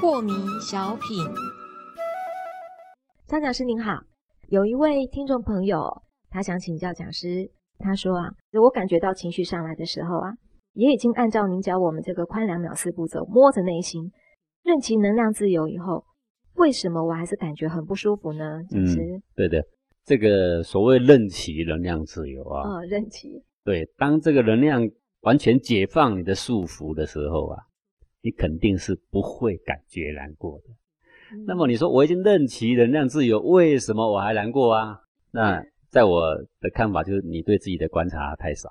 破迷小品，张讲师您好，有一位听众朋友，他想请教讲师，他说啊，我感觉到情绪上来的时候啊，也已经按照您教我们这个宽两秒四步走，摸着内心，任其能量自由以后，为什么我还是感觉很不舒服呢？讲师，对的，这个所谓任其能量自由啊，嗯，任其，对，当这个能量完全解放你的束缚的时候啊。你肯定是不会感觉难过的。那么你说我已经任其能量自由，为什么我还难过啊？那在我的看法就是你对自己的观察太少。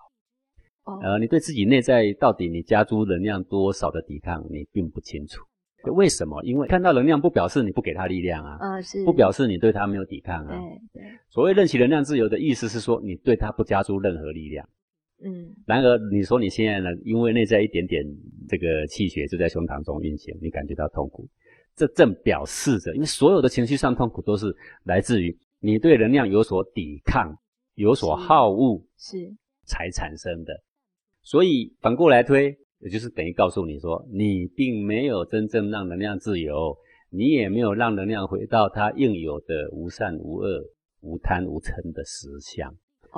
呃，你对自己内在到底你加诸能量多少的抵抗，你并不清楚。为什么？因为看到能量不表示你不给他力量啊。啊，是。不表示你对他没有抵抗啊。对对。所谓任其能量自由的意思是说，你对他不加诸任何力量。嗯，然而你说你现在呢？因为内在一点点这个气血就在胸膛中运行，你感觉到痛苦，这正表示着，因为所有的情绪上痛苦都是来自于你对能量有所抵抗、有所好恶，是才产生的。所以反过来推，也就是等于告诉你说，你并没有真正让能量自由，你也没有让能量回到它应有的无善无恶、无贪无嗔的实相。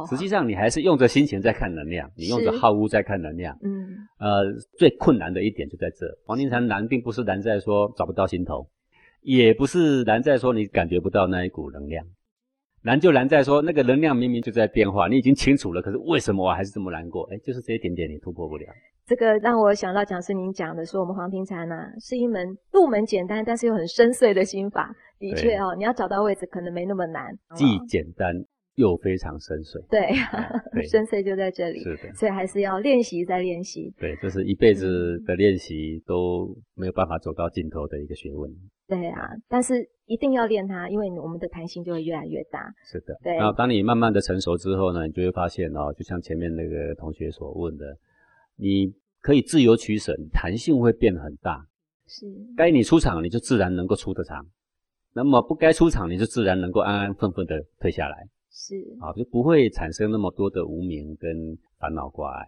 实际上，你还是用着心情在看能量，你用着好恶在看能量。嗯，呃，最困难的一点就在这。黄金禅难，并不是难在说找不到心头，也不是难在说你感觉不到那一股能量，难就难在说那个能量明明就在变化，你已经清楚了，可是为什么我还是这么难过？哎，就是这一点点你突破不了。这个让我想到讲师您讲的，说我们黄庭禅呢是一门入门简单，但是又很深邃的心法。的确哦，你要找到位置可能没那么难，既简单。又非常深邃，对，深邃就在这里，是的，所以还是要练习再练习，对，这是一辈子的练习都没有办法走到尽头的一个学问，对啊，但是一定要练它，因为我们的弹性就会越来越大，是的，对。然后当你慢慢的成熟之后呢，你就会发现哦，就像前面那个同学所问的，你可以自由取舍，弹性会变得很大，是，该你出场你就自然能够出得场，那么不该出场你就自然能够安安分分的退下来。是啊，就不会产生那么多的无名跟烦恼挂碍。